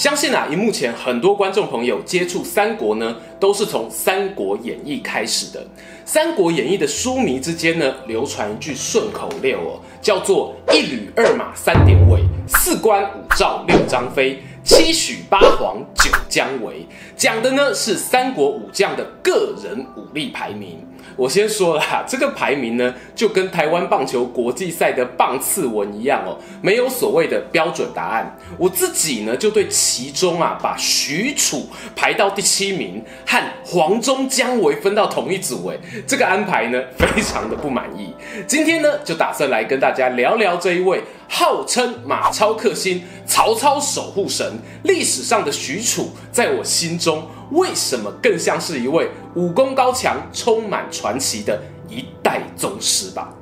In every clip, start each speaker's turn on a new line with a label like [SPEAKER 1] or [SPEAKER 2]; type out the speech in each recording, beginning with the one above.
[SPEAKER 1] 相信啊，荧幕前很多观众朋友接触三国呢，都是从《三国演义》开始的。《三国演义》的书迷之间呢，流传一句顺口溜哦，叫做“一吕二马三典韦，四关五赵六张飞，七许八黄九姜维”，讲的呢是三国武将的个人武力排名。我先说了哈，这个排名呢，就跟台湾棒球国际赛的棒次文一样哦，没有所谓的标准答案。我自己呢，就对其中啊，把许褚排到第七名，和黄忠、姜维分到同一组，哎，这个安排呢，非常的不满意。今天呢，就打算来跟大家聊聊这一位号称马超克星、曹操守护神，历史上的许褚，在我心中。为什么更像是一位武功高强、充满传奇的一代宗师吧？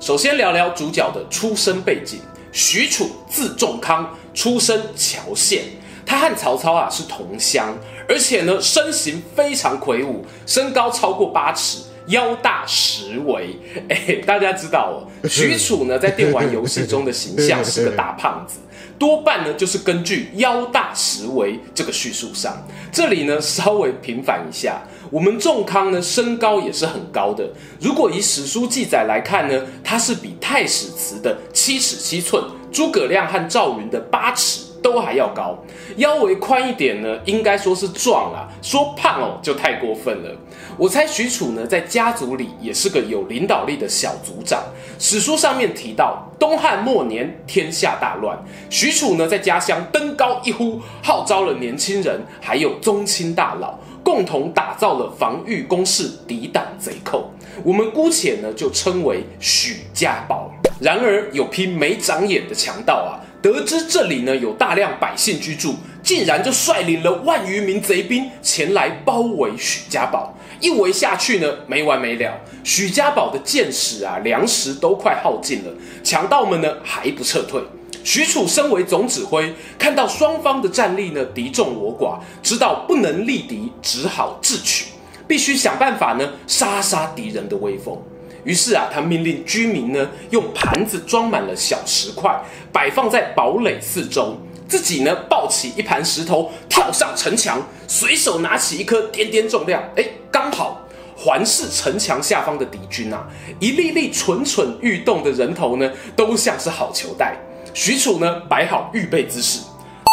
[SPEAKER 1] 首先聊聊主角的出生背景。许褚字仲康，出身谯县。他和曹操啊是同乡，而且呢身形非常魁梧，身高超过八尺，腰大十围。哎，大家知道哦，许褚呢在电玩游戏中的形象是个大胖子。多半呢，就是根据腰大十围这个叙述上，这里呢稍微平反一下，我们仲康呢身高也是很高的。如果以史书记载来看呢，他是比太史慈的七尺七寸，诸葛亮和赵云的八尺都还要高。腰围宽一点呢，应该说是壮啊，说胖哦就太过分了。我猜许褚呢在家族里也是个有领导力的小族长。史书上面提到。东汉末年，天下大乱。许褚呢，在家乡登高一呼，号召了年轻人，还有宗亲大佬，共同打造了防御工事，抵挡贼寇。我们姑且呢，就称为许家堡。然而，有批没长眼的强盗啊，得知这里呢有大量百姓居住，竟然就率领了万余名贼兵前来包围许家堡。一围下去呢，没完没了。许家堡的箭矢啊，粮食都快耗尽了，强盗们呢还不撤退。许褚身为总指挥，看到双方的战力呢敌众我寡，知道不能力敌，只好智取，必须想办法呢杀杀敌人的威风。于是啊，他命令居民呢用盘子装满了小石块，摆放在堡垒四周。自己呢，抱起一盘石头，跳上城墙，随手拿起一颗颠颠重量，哎，刚好环视城墙下方的敌军啊，一粒粒蠢蠢欲动的人头呢，都像是好球带。许褚呢，摆好预备姿势，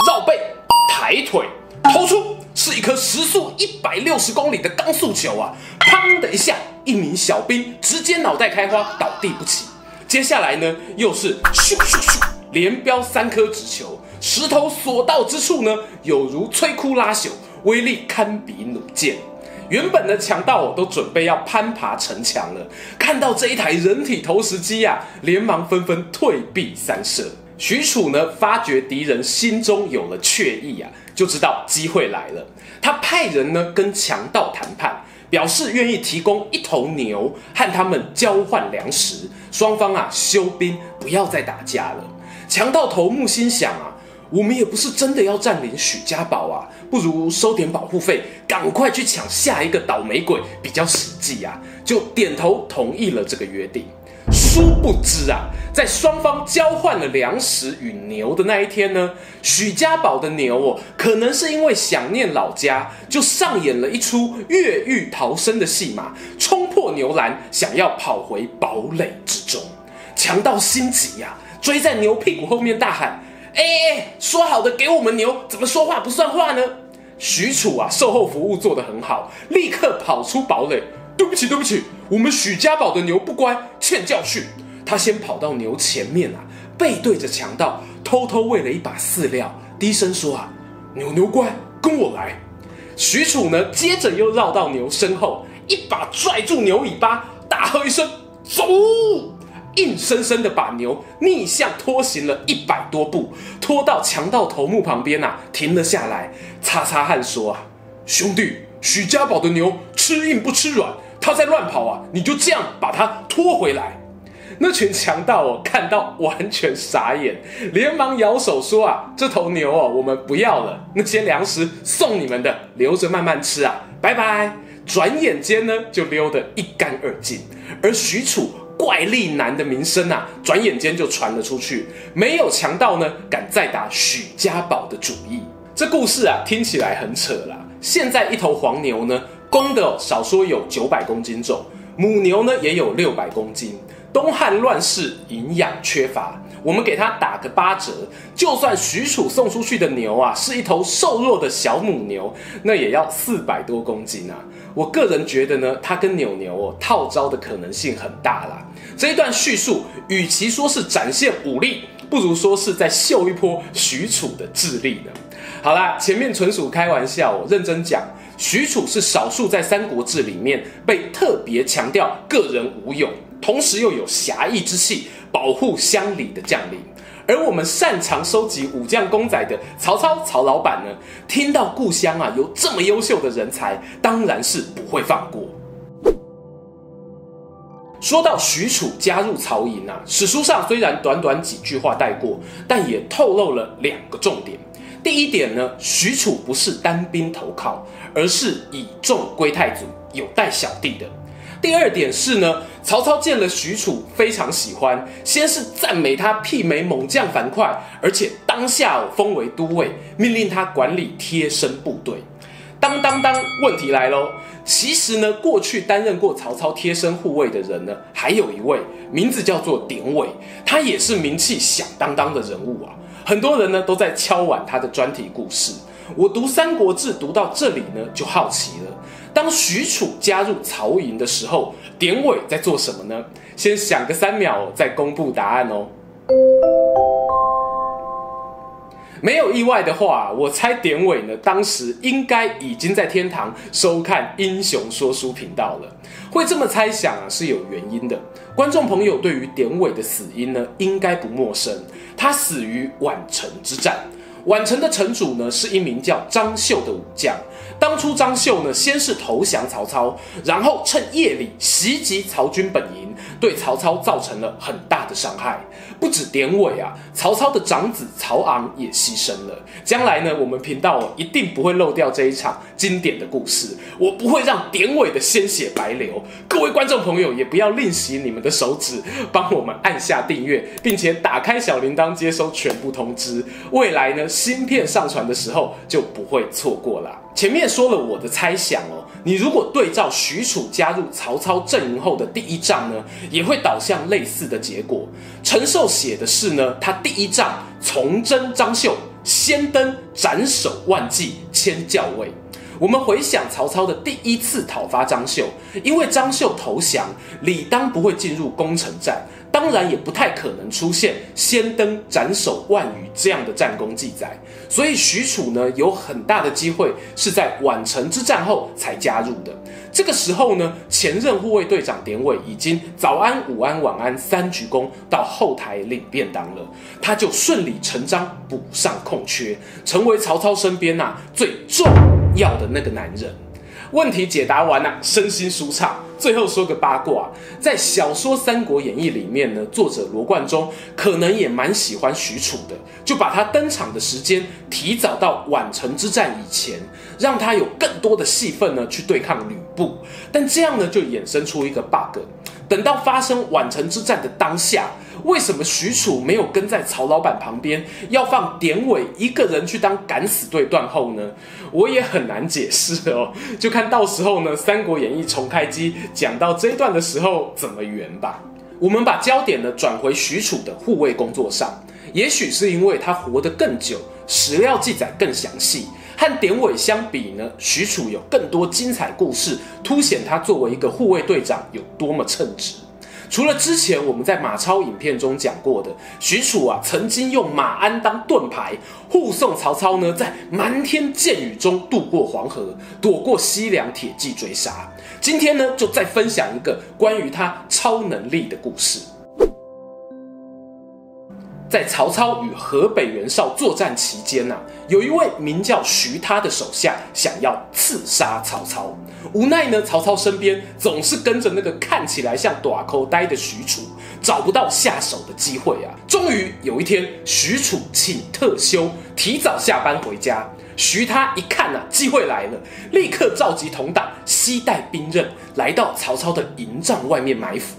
[SPEAKER 1] 绕背、抬腿、投出，是一颗时速一百六十公里的钢速球啊！砰的一下，一名小兵直接脑袋开花，倒地不起。接下来呢，又是咻咻咻，连飙三颗纸球。石头所到之处呢，有如摧枯拉朽，威力堪比弩箭。原本的强盗都准备要攀爬城墙了，看到这一台人体投石机呀、啊，连忙纷纷退避三舍。许褚呢，发觉敌人心中有了怯意啊，就知道机会来了。他派人呢跟强盗谈判，表示愿意提供一头牛和他们交换粮食，双方啊休兵，不要再打架了。强盗头目心想啊。我们也不是真的要占领许家堡啊，不如收点保护费，赶快去抢下一个倒霉鬼比较实际啊！就点头同意了这个约定。殊不知啊，在双方交换了粮食与牛的那一天呢，许家堡的牛哦，可能是因为想念老家，就上演了一出越狱逃生的戏码，冲破牛栏，想要跑回堡垒之中。强盗心急呀、追在牛屁股后面大喊。哎哎，说好的给我们牛，怎么说话不算话呢？许褚啊，售后服务做得很好，立刻跑出堡垒。对不起，对不起，我们许家堡的牛不乖，欠教训。他先跑到牛前面啊，背对着强盗，偷偷喂了一把饲料，低声说啊：“牛牛乖，跟我来。”许褚呢，接着又绕到牛身后，一把拽住牛尾巴，大喝一声：“走！”硬生生的把牛逆向拖行了一百多步，拖到强盗头目旁边啊，停了下来，擦擦汗说啊：“兄弟，许家宝的牛吃硬不吃软，他在乱跑啊，你就这样把他拖回来。”那群强盗哦，看到完全傻眼，连忙摇手说：“啊，这头牛哦，我们不要了，那些粮食送你们的，留着慢慢吃啊，拜拜。”转眼间呢，就溜得一干二净。而许褚怪力男的名声啊，转眼间就传了出去，没有强盗呢敢再打许家宝的主意。这故事啊，听起来很扯啦。现在一头黄牛呢，公的少说有九百公斤重，母牛呢也有六百公斤。东汉乱世，营养缺乏，我们给它打个八折，就算许褚送出去的牛啊是一头瘦弱的小母牛，那也要四百多公斤啊。我个人觉得呢，他跟牛牛哦套招的可能性很大啦。这一段叙述，与其说是展现武力，不如说是在秀一波许褚的智力呢。好啦，前面纯属开玩笑，我认真讲，许褚是少数在《三国志》里面被特别强调个人武勇。同时又有侠义之气，保护乡里的将领。而我们擅长收集武将公仔的曹操曹老板呢，听到故乡啊有这么优秀的人才，当然是不会放过。说到许褚加入曹营啊，史书上虽然短短几句话带过，但也透露了两个重点。第一点呢，许褚不是单兵投靠，而是倚重归太祖，有带小弟的。第二点是呢，曹操见了许褚非常喜欢，先是赞美他媲美猛将樊哙，而且当下封为都尉，命令他管理贴身部队。当当当，问题来喽！其实呢，过去担任过曹操贴身护卫的人呢，还有一位名字叫做典韦，他也是名气响当当的人物啊，很多人呢都在敲碗他的专题故事。我读《三国志》读到这里呢，就好奇了。当许褚加入曹营的时候，典韦在做什么呢？先想个三秒，再公布答案哦。没有意外的话，我猜典韦呢，当时应该已经在天堂收看《英雄说书》频道了。会这么猜想啊，是有原因的。观众朋友对于典韦的死因呢，应该不陌生。他死于宛城之战。宛城的城主呢，是一名叫张绣的武将。当初张绣呢，先是投降曹操，然后趁夜里袭击曹军本营，对曹操造成了很大的伤害。不止典韦啊，曹操的长子曹昂也牺牲了。将来呢，我们频道一定不会漏掉这一场经典的故事，我不会让典韦的鲜血白流。各位观众朋友，也不要吝惜你们的手指，帮我们按下订阅，并且打开小铃铛，接收全部通知。未来呢，新片上传的时候就不会错过啦。前面说了我的猜想哦，你如果对照许褚加入曹操阵营后的第一仗呢，也会导向类似的结果。陈寿写的是呢，他第一仗从征张绣，先登斩首万计，迁校尉。我们回想曹操的第一次讨伐张绣，因为张绣投降，理当不会进入攻城战。当然也不太可能出现先登斩首万余这样的战功记载，所以许褚呢有很大的机会是在宛城之战后才加入的。这个时候呢，前任护卫队长典韦已经早安、午安、晚安三鞠躬到后台领便当了，他就顺理成章补上空缺，成为曹操身边呐、啊、最重要的那个男人。问题解答完了，身心舒畅。最后说个八卦，在小说《三国演义》里面呢，作者罗贯中可能也蛮喜欢许褚的，就把他登场的时间提早到宛城之战以前，让他有更多的戏份呢去对抗吕布。但这样呢，就衍生出一个 bug。等到发生宛城之战的当下，为什么许褚没有跟在曹老板旁边，要放典韦一个人去当敢死队断后呢？我也很难解释哦，就看到时候呢，《三国演义》重开机讲到这一段的时候怎么圆吧。我们把焦点呢转回许褚的护卫工作上，也许是因为他活得更久，史料记载更详细。和典韦相比呢，许褚有更多精彩故事，凸显他作为一个护卫队长有多么称职。除了之前我们在马超影片中讲过的，许褚啊曾经用马鞍当盾牌护送曹操呢，在漫天箭雨中渡过黄河，躲过西凉铁骑追杀。今天呢，就再分享一个关于他超能力的故事。在曹操与河北袁绍作战期间呐、有一位名叫徐他的手下想要刺杀曹操，无奈呢，曹操身边总是跟着那个看起来像大口呆的许褚，找不到下手的机会啊。终于有一天，许褚请特休，提早下班回家。徐他一看啊，机会来了，立刻召集同党，携带兵刃，来到曹操的营帐外面埋伏。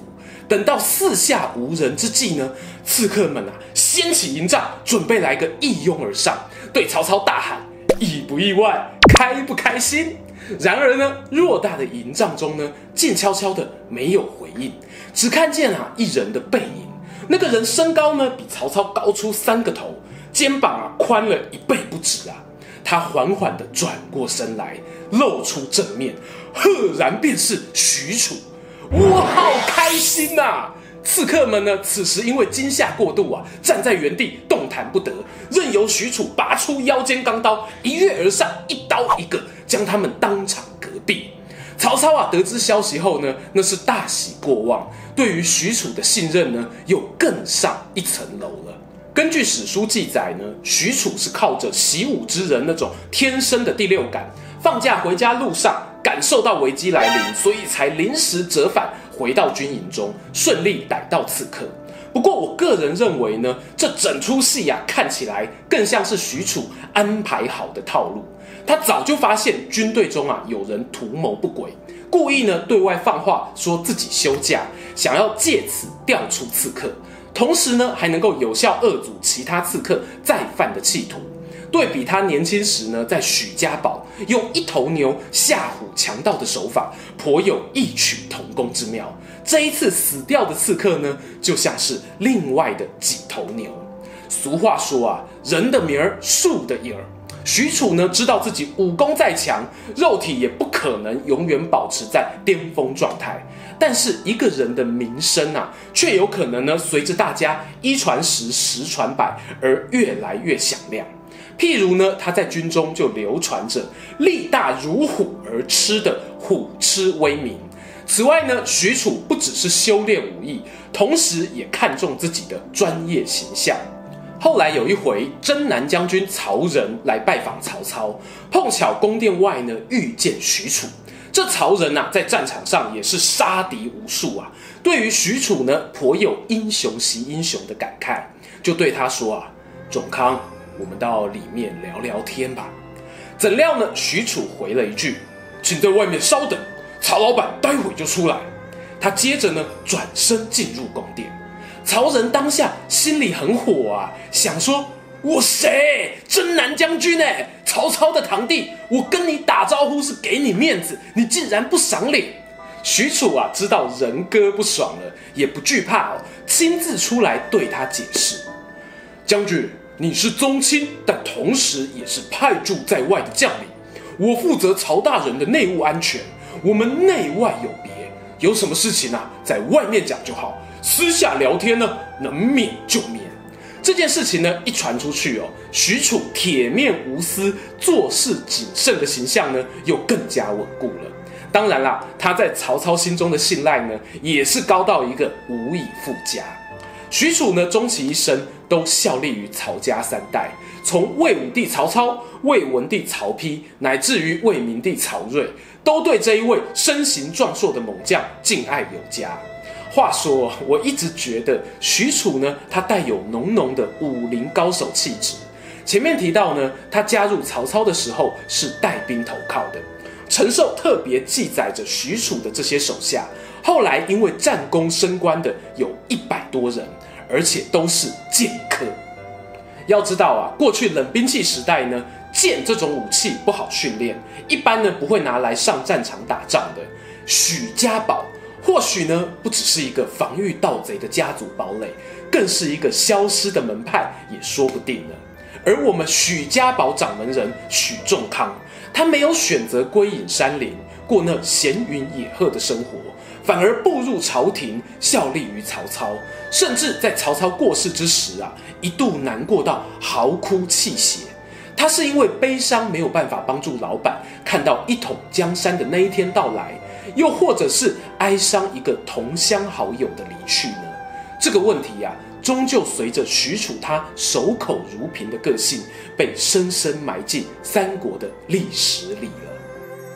[SPEAKER 1] 等到四下无人之际呢，刺客们啊，掀起营帐，准备来个一拥而上，对曹操大喊：“意不意外？开不开心？”然而呢，偌大的营帐中呢，静悄悄的，没有回应，只看见啊一人的背影。那个人身高呢，比曹操高出三个头，肩膀啊宽了一倍不止啊。他缓缓地转过身来，露出正面，赫然便是许褚。我好开心呐、刺客们呢，此时因为惊吓过度啊，站在原地动弹不得，任由许褚拔出腰间钢刀，一跃而上，一刀一个，将他们当场隔毙。曹操啊，得知消息后呢，那是大喜过望，对于许褚的信任呢，又更上一层楼了。根据史书记载呢，许褚是靠着习武之人那种天生的第六感，放假回家路上感受到危机来临，所以才临时折返回到军营中，顺利逮到刺客。不过我个人认为呢，这整出戏呀，看起来更像是许褚安排好的套路。他早就发现军队中啊有人图谋不轨，故意呢对外放话说自己休假，想要借此调出刺客。同时呢，还能够有效遏阻其他刺客再犯的企图。对比他年轻时呢，在许家堡用一头牛吓唬强盗的手法，颇有异曲同工之妙。这一次死掉的刺客呢，就像是另外的几头牛。俗话说啊，人的名儿，树的影儿。许褚呢，知道自己武功再强，肉体也不可能永远保持在巅峰状态。但是一个人的名声啊，却有可能呢，随着大家一传十，十传百而越来越响亮。譬如呢，他在军中就流传着力大如虎而吃的虎痴威名。此外呢，许褚不只是修炼武艺，同时也看重自己的专业形象。后来有一回，征南将军曹仁来拜访曹操，碰巧宫殿外呢遇见许褚。这曹仁呐、啊，在战场上也是杀敌无数啊。对于许褚呢，颇有英雄惜英雄的感慨，就对他说啊：“仲康，我们到里面聊聊天吧。”怎料呢，许褚回了一句：“请在外面稍等，曹老板待会就出来。”他接着呢，转身进入宫殿。曹仁当下心里很火啊，想说。我谁？征南将军哎，曹操的堂弟，我跟你打招呼是给你面子，你竟然不赏脸。许褚啊，知道仁哥不爽了，也不惧怕哦，亲自出来对他解释：将军，你是宗亲，但同时也是派驻在外的将领，我负责曹大人的内务安全，我们内外有别，有什么事情啊，在外面讲就好，私下聊天呢，能免就免。这件事情呢，一传出去哦，许褚铁面无私、做事谨慎的形象呢，又更加稳固了。当然啦，他在曹操心中的信赖呢，也是高到一个无以复加。许褚呢，终其一生都效力于曹家三代，从魏武帝曹操、魏文帝曹丕，乃至于魏明帝曹睿，都对这一位身形壮硕的猛将敬爱有加。话说，我一直觉得许褚呢，他带有浓浓的武林高手气质。前面提到呢，他加入曹操的时候是带兵投靠的。陈寿特别记载着许褚的这些手下，后来因为战功升官的有一百多人，而且都是剑客。要知道啊，过去冷兵器时代呢，剑这种武器不好训练，一般呢不会拿来上战场打仗的。许家堡。或许呢，不只是一个防御盗贼的家族堡垒，更是一个消失的门派，也说不定呢。而我们许家堡掌门人许仲康，他没有选择归隐山林，过那闲云野鹤的生活，反而步入朝廷，效力于曹操，甚至在曹操过世之时啊，一度难过到嚎哭泣血。他是因为悲伤没有办法帮助老板看到一统江山的那一天到来。又或者是哀伤一个同乡好友的离去呢？这个问题呀、啊，终究随着许褚他守口如瓶的个性，被深深埋进三国的历史里了。